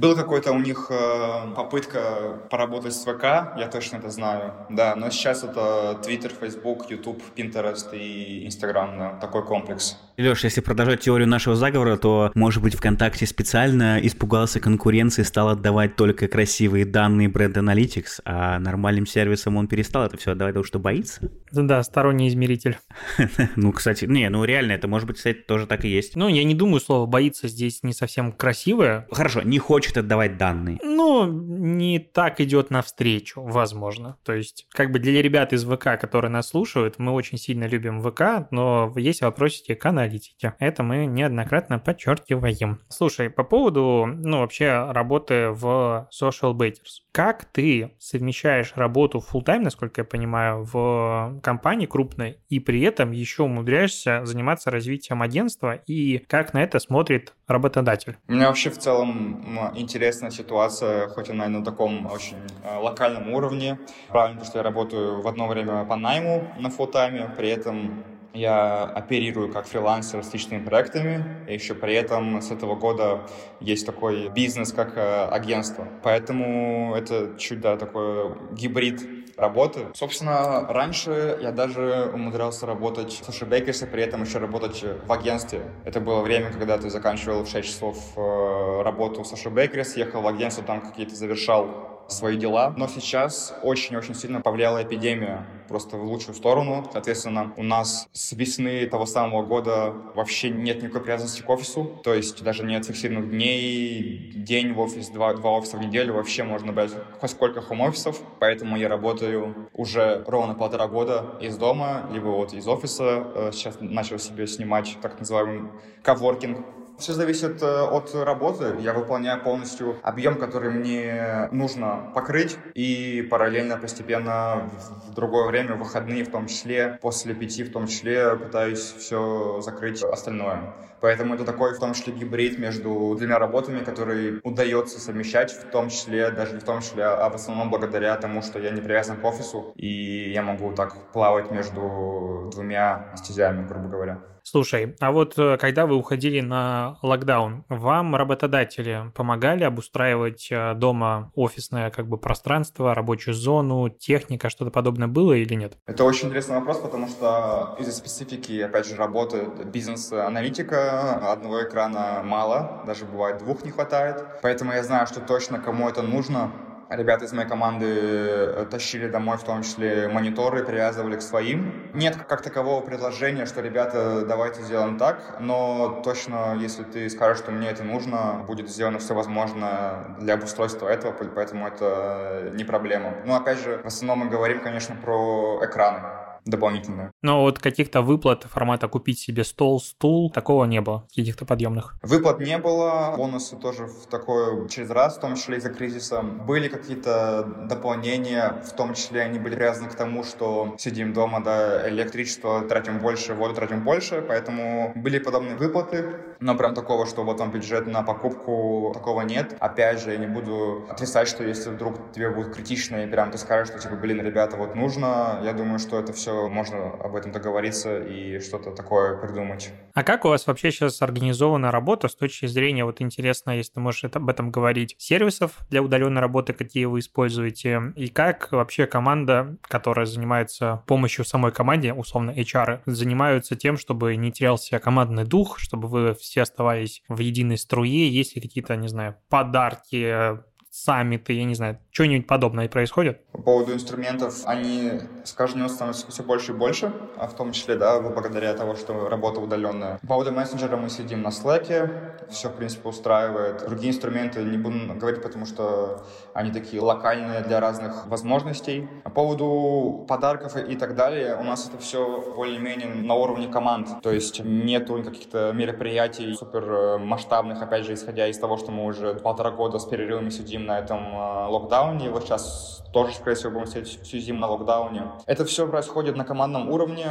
[SPEAKER 3] Был какой-то у них э, попытка поработать с ВК, я точно это знаю, да, но сейчас это Twitter, Facebook, YouTube, Pinterest и Instagram, да, такой комплекс.
[SPEAKER 2] Леш, если продолжать теорию нашего заговора, то, может быть, ВКонтакте специально испугался конкуренции, стал отдавать только красивые данные Brand Analytics, а нормальным сервисом он перестал это все отдавать, потому что боится?
[SPEAKER 1] Да, сторонний измеритель. [laughs]
[SPEAKER 2] Ну, кстати, не, ну реально, это может быть, кстати, тоже так и есть.
[SPEAKER 1] Ну, я не думаю, слово «боится» здесь не совсем красивое.
[SPEAKER 2] Хорошо, не хочет отдавать данные.
[SPEAKER 1] Ну, не так идет навстречу, возможно. То есть, как бы для ребят из ВК, которые нас слушают, мы очень сильно любим ВК, но есть вопросики к аналитике. Это мы неоднократно подчеркиваем. Слушай, по поводу, ну, вообще работы в Social Baiters. Как ты совмещаешь работу full time, насколько я понимаю, в компании крупной, и при этом еще умудряешься заниматься развитием агентства, и как на это смотрит работодатель?
[SPEAKER 3] У меня вообще в целом интересная ситуация, хоть она и на таком очень э, локальном уровне. Правильно, потому что я работаю в одно время по найму на full тайме, при этом я оперирую как фрилансер с личными проектами, и еще при этом с этого года есть такой бизнес как э, агентство. Поэтому это чуть, да, такой гибрид работы. Собственно, раньше я даже умудрялся работать в Суши Бейкерсе, при этом еще работать в агентстве. Это было время, когда ты заканчивал в 6 часов э, работу в Суши Бейкерс, ехал в агентство, там какие-то завершал свои дела. Но сейчас очень-очень сильно повлияла эпидемия просто в лучшую сторону. Соответственно, у нас с весны того самого года вообще нет никакой привязанности к офису. То есть даже нет фиксированных дней, день в офис, два, два офиса в неделю. Вообще можно брать хоть сколько хом-офисов. Поэтому я работаю уже ровно полтора года из дома, либо вот из офиса. Э, сейчас начал себе снимать так называемый коворкинг все зависит э, от работы. Я выполняю полностью объем, который мне нужно покрыть, и параллельно, постепенно, в другое время, в выходные в том числе, после пяти в том числе, пытаюсь все закрыть остальное. Поэтому это такой, в том числе, гибрид между двумя работами, которые удается совмещать, в том числе, даже не в том числе, а в основном благодаря тому, что я не привязан к офису, и я могу так плавать между двумя стезями, грубо говоря.
[SPEAKER 1] Слушай, а вот э, когда вы уходили на локдаун, вам работодатели помогали обустраивать э, дома офисное как бы пространство, рабочую зону, техника, что-то подобное было или нет?
[SPEAKER 3] Это очень интересный вопрос, потому что из-за специфики, опять же, работы бизнес-аналитика одного экрана мало, даже бывает двух не хватает. Поэтому я знаю, что точно кому это нужно, Ребята из моей команды э, тащили домой в том числе мониторы, привязывали к своим. Нет как такового предложения, что, ребята, давайте сделаем так, но точно, если ты скажешь, что мне это нужно, будет сделано все возможное для обустройства этого, поэтому это не проблема. Но, опять же, в основном мы говорим, конечно, про экраны дополнительную.
[SPEAKER 1] Но вот каких-то выплат формата купить себе стол, стул, такого не было, каких-то подъемных.
[SPEAKER 3] Выплат не было, бонусы тоже в такое через раз, в том числе из-за кризиса. Были какие-то дополнения, в том числе они были привязаны к тому, что сидим дома, да, электричество тратим больше, воду тратим больше, поэтому были подобные выплаты, но прям такого, что вот там бюджет на покупку, такого нет. Опять же, я не буду отрицать, что если вдруг тебе будет критично и прям ты скажешь, что типа, блин, ребята, вот нужно, я думаю, что это все можно об этом договориться и что-то такое придумать.
[SPEAKER 1] А как у вас вообще сейчас организована работа с точки зрения, вот интересно, если ты можешь об этом говорить, сервисов для удаленной работы, какие вы используете, и как вообще команда, которая занимается помощью самой команде, условно HR, занимаются тем, чтобы не терялся командный дух, чтобы вы все оставались в единой струе, есть ли какие-то, не знаю, подарки, саммиты, я не знаю, что-нибудь подобное происходит?
[SPEAKER 3] По поводу инструментов, они с каждым днем становятся все больше и больше, а в том числе, да, благодаря того, что работа удаленная. По поводу мессенджера мы сидим на Slack, все, в принципе, устраивает. Другие инструменты не буду говорить, потому что они такие локальные для разных возможностей. По поводу подарков и так далее, у нас это все более-менее на уровне команд, то есть нету каких-то мероприятий супер э, масштабных, опять же, исходя из того, что мы уже полтора года с перерывами сидим на этом э, локдауне, вот сейчас тоже, скорее всего, будем сидеть всю зиму на локдауне. Это все происходит на командном уровне,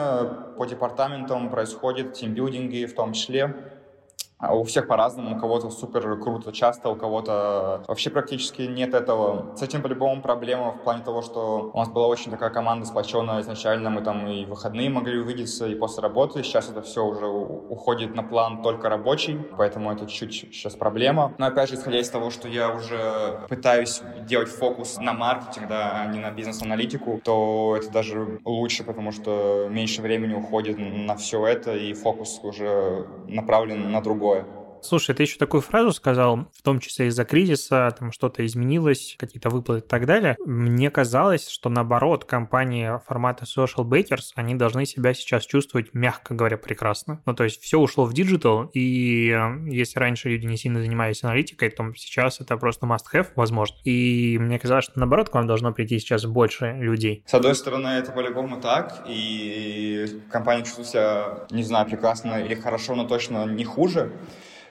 [SPEAKER 3] по департаментам происходит тимбилдинги в том числе. А у всех по-разному, у кого-то супер круто часто, у кого-то вообще практически нет этого. С этим по-любому проблема в плане того, что у нас была очень такая команда сплоченная изначально, мы там и выходные могли увидеться, и после работы. Сейчас это все уже уходит на план только рабочий, поэтому это чуть-чуть сейчас проблема. Но опять же, исходя из того, что я уже пытаюсь делать фокус на маркетинг, да, а не на бизнес-аналитику, то это даже лучше, потому что меньше времени уходит на все это, и фокус уже направлен на другое другое.
[SPEAKER 1] Слушай, ты еще такую фразу сказал, в том числе из-за кризиса, там что-то изменилось, какие-то выплаты и так далее. Мне казалось, что наоборот, компании формата Socialbakers, они должны себя сейчас чувствовать, мягко говоря, прекрасно. Ну, то есть все ушло в диджитал, и э, если раньше люди не сильно занимались аналитикой, то сейчас это просто must-have, возможно. И мне казалось, что наоборот, к вам должно прийти сейчас больше людей.
[SPEAKER 3] С одной стороны, это по-любому так, и компания чувствует себя, не знаю, прекрасно или хорошо, но точно не хуже.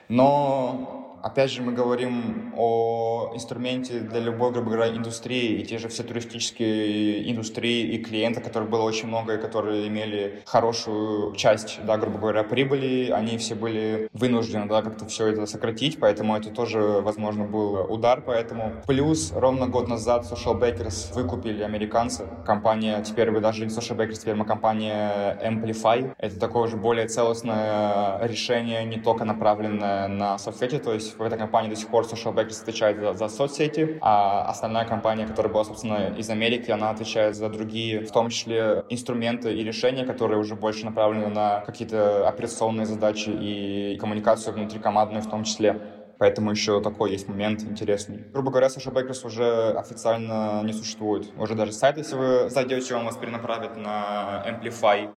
[SPEAKER 3] Но Опять же, мы говорим о инструменте для любой, грубо говоря, индустрии. И те же все туристические индустрии и клиенты, которых было очень много, и которые имели хорошую часть, да, грубо говоря, прибыли, они все были вынуждены, да, как-то все это сократить, поэтому это тоже, возможно, был удар. Поэтому плюс ровно год назад Social Bakers выкупили американцы. Компания, теперь вы даже не Social Bakers, теперь мы компания Amplify. Это такое же более целостное решение, не только направленное на соцсети, то есть в этой компании до сих пор Social Backers отвечает за, за соцсети, а остальная компания, которая была, собственно, из Америки, она отвечает за другие, в том числе инструменты и решения, которые уже больше направлены на какие-то операционные задачи и коммуникацию внутрикомандную в том числе. Поэтому еще такой есть момент интересный. Грубо говоря, Social Backers уже официально не существует. Уже даже сайт, если вы зайдете, он вас перенаправит на Amplify.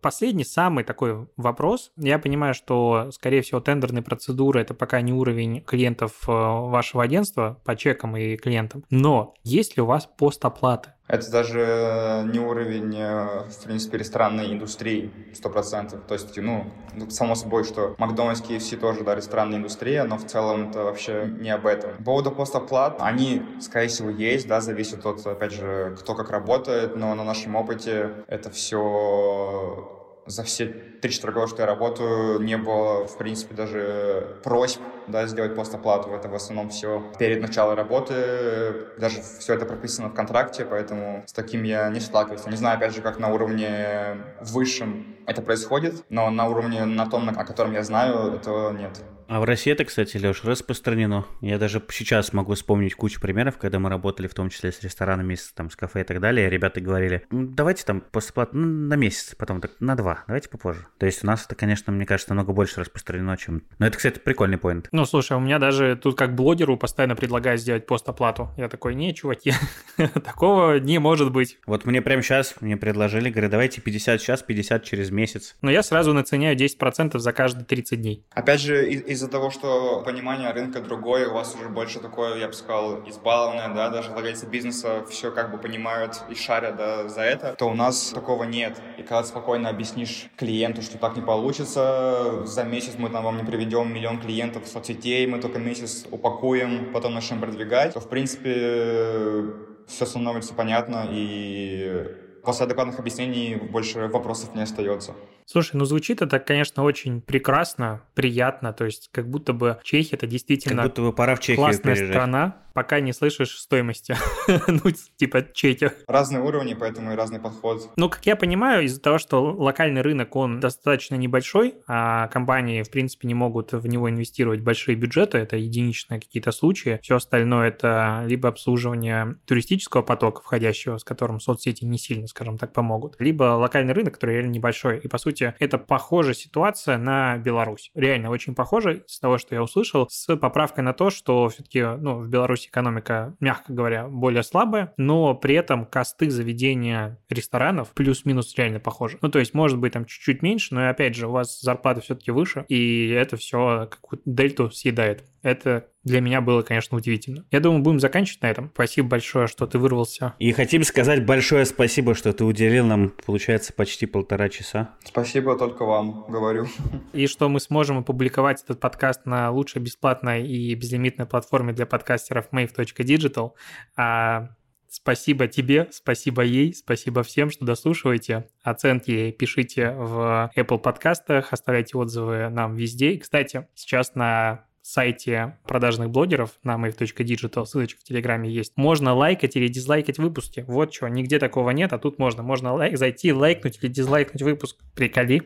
[SPEAKER 1] Последний, самый такой вопрос. Я понимаю, что, скорее всего, тендерные процедуры – это пока не уровень клиентов э, вашего агентства по чекам и клиентам. Но есть ли у вас постоплаты?
[SPEAKER 3] Это даже не уровень, э, в принципе, ресторанной индустрии, сто процентов. То есть, ну, само собой, что Макдональдс, KFC тоже, да, ресторанная индустрия, но в целом это вообще не об этом. По поводу постоплат, они, скорее всего, есть, да, зависит от, опять же, кто как работает, но на нашем опыте это все за все 3-4 года, что я работаю, не было, в принципе, даже просьб да, сделать постоплату. Это в основном все перед началом работы. Даже все это прописано в контракте, поэтому с таким я не сталкиваюсь. Не знаю, опять же, как на уровне высшем это происходит, но на уровне на том, о котором я знаю, этого нет.
[SPEAKER 2] А в России это, кстати, Леш, распространено. Я даже сейчас могу вспомнить кучу примеров, когда мы работали в том числе с ресторанами, с, там, с кафе и так далее. Ребята говорили, ну, давайте там после платы ну, на месяц, потом так на два, давайте попозже. То есть у нас это, конечно, мне кажется, намного больше распространено, чем... Но это, кстати, прикольный поинт.
[SPEAKER 1] Ну, слушай, у меня даже тут как блогеру постоянно предлагают сделать постоплату. Я такой, не, чуваки, [laughs] такого не может быть.
[SPEAKER 2] Вот мне прямо сейчас мне предложили, говорят, давайте 50 сейчас, 50 через месяц.
[SPEAKER 1] Но я сразу наценяю 10% за каждые 30 дней.
[SPEAKER 3] Опять же, из-за того, что понимание рынка другое, у вас уже больше такое, я бы сказал, избалованное, да, даже владельцы бизнеса все как бы понимают и шарят да, за это, то у нас такого нет. И когда спокойно объяснишь клиенту, что так не получится, за месяц мы там вам не приведем миллион клиентов в соцсетей, мы только месяц упакуем, потом начнем продвигать, то, в принципе, все становится понятно, и после адекватных объяснений больше вопросов не остается.
[SPEAKER 1] Слушай, ну звучит это, конечно, очень прекрасно, приятно, то есть как будто бы Чехия это действительно
[SPEAKER 2] как будто бы пора в Чехию
[SPEAKER 1] классная
[SPEAKER 2] переезжать.
[SPEAKER 1] страна, пока не слышишь стоимости, [laughs] ну типа Чехия.
[SPEAKER 3] Разные уровни, поэтому и разный подход.
[SPEAKER 1] Ну, как я понимаю, из-за того, что локальный рынок, он достаточно небольшой, а компании, в принципе, не могут в него инвестировать большие бюджеты, это единичные какие-то случаи, все остальное это либо обслуживание туристического потока входящего, с которым соцсети не сильно, скажем так, помогут, либо локальный рынок, который реально небольшой, и по сути это похожая ситуация на Беларусь. Реально очень похоже с того, что я услышал, с поправкой на то, что все-таки ну, в Беларуси экономика, мягко говоря, более слабая, но при этом косты заведения ресторанов плюс-минус реально похожи. Ну, то есть, может быть, там чуть-чуть меньше, но, опять же, у вас зарплата все-таки выше, и это все какую-то дельту съедает. Это для меня было, конечно, удивительно. Я думаю, будем заканчивать на этом. Спасибо большое, что ты вырвался.
[SPEAKER 2] И хотим сказать большое спасибо, что ты уделил нам, получается, почти полтора часа.
[SPEAKER 3] Спасибо только вам, говорю.
[SPEAKER 1] И что мы сможем опубликовать этот подкаст на лучшей бесплатной и безлимитной платформе для подкастеров mave.digital. А Спасибо тебе, спасибо ей, спасибо всем, что дослушиваете. Оценки пишите в Apple подкастах, оставляйте отзывы нам везде. И, кстати, сейчас на сайте продажных блогеров на mave.digital, ссылочка в Телеграме есть, можно лайкать или дизлайкать выпуски. Вот что, нигде такого нет, а тут можно. Можно лайк, зайти, лайкнуть или дизлайкнуть выпуск. Приколи.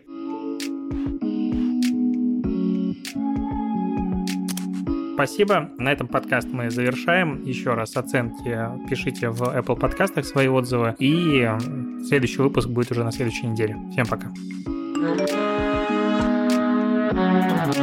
[SPEAKER 1] Спасибо. На этом подкаст мы завершаем. Еще раз оценки пишите в Apple подкастах свои отзывы. И следующий выпуск будет уже на следующей неделе. Всем пока. thank you